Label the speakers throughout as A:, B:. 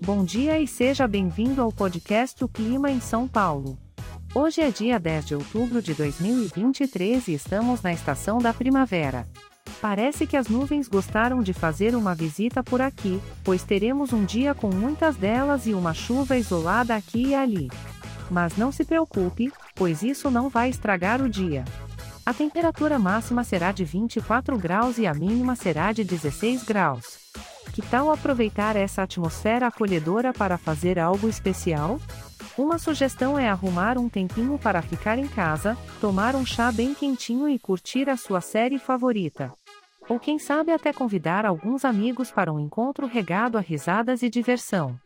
A: Bom dia e seja bem-vindo ao podcast O Clima em São Paulo. Hoje é dia 10 de outubro de 2023 e estamos na estação da primavera. Parece que as nuvens gostaram de fazer uma visita por aqui, pois teremos um dia com muitas delas e uma chuva isolada aqui e ali. Mas não se preocupe, pois isso não vai estragar o dia. A temperatura máxima será de 24 graus e a mínima será de 16 graus. Que tal aproveitar essa atmosfera acolhedora para fazer algo especial? Uma sugestão é arrumar um tempinho para ficar em casa, tomar um chá bem quentinho e curtir a sua série favorita. Ou quem sabe até convidar alguns amigos para um encontro regado a risadas e diversão.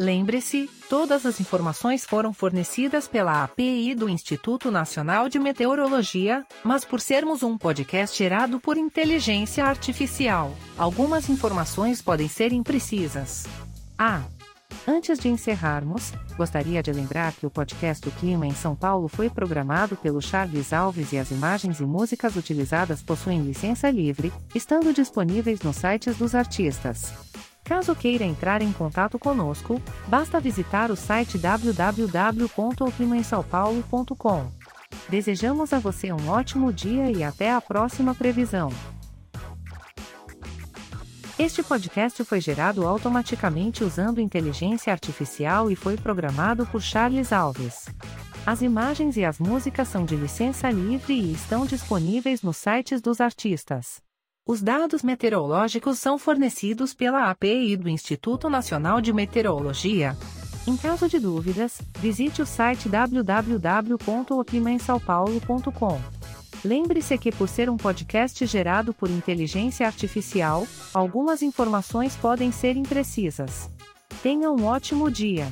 A: Lembre-se, todas as informações foram fornecidas pela API do Instituto Nacional de Meteorologia, mas por sermos um podcast gerado por inteligência artificial, algumas informações podem ser imprecisas. Ah! Antes de encerrarmos, gostaria de lembrar que o podcast O Clima em São Paulo foi programado pelo Charles Alves e as imagens e músicas utilizadas possuem licença livre, estando disponíveis nos sites dos artistas. Caso queira entrar em contato conosco, basta visitar o site www.oclimaemsaopaulo.com. Desejamos a você um ótimo dia e até a próxima previsão. Este podcast foi gerado automaticamente usando inteligência artificial e foi programado por Charles Alves. As imagens e as músicas são de licença livre e estão disponíveis nos sites dos artistas. Os dados meteorológicos são fornecidos pela API do Instituto Nacional de Meteorologia. Em caso de dúvidas, visite o site www.oclimaemsaopaulo.com. Lembre-se que por ser um podcast gerado por inteligência artificial, algumas informações podem ser imprecisas. Tenha um ótimo dia!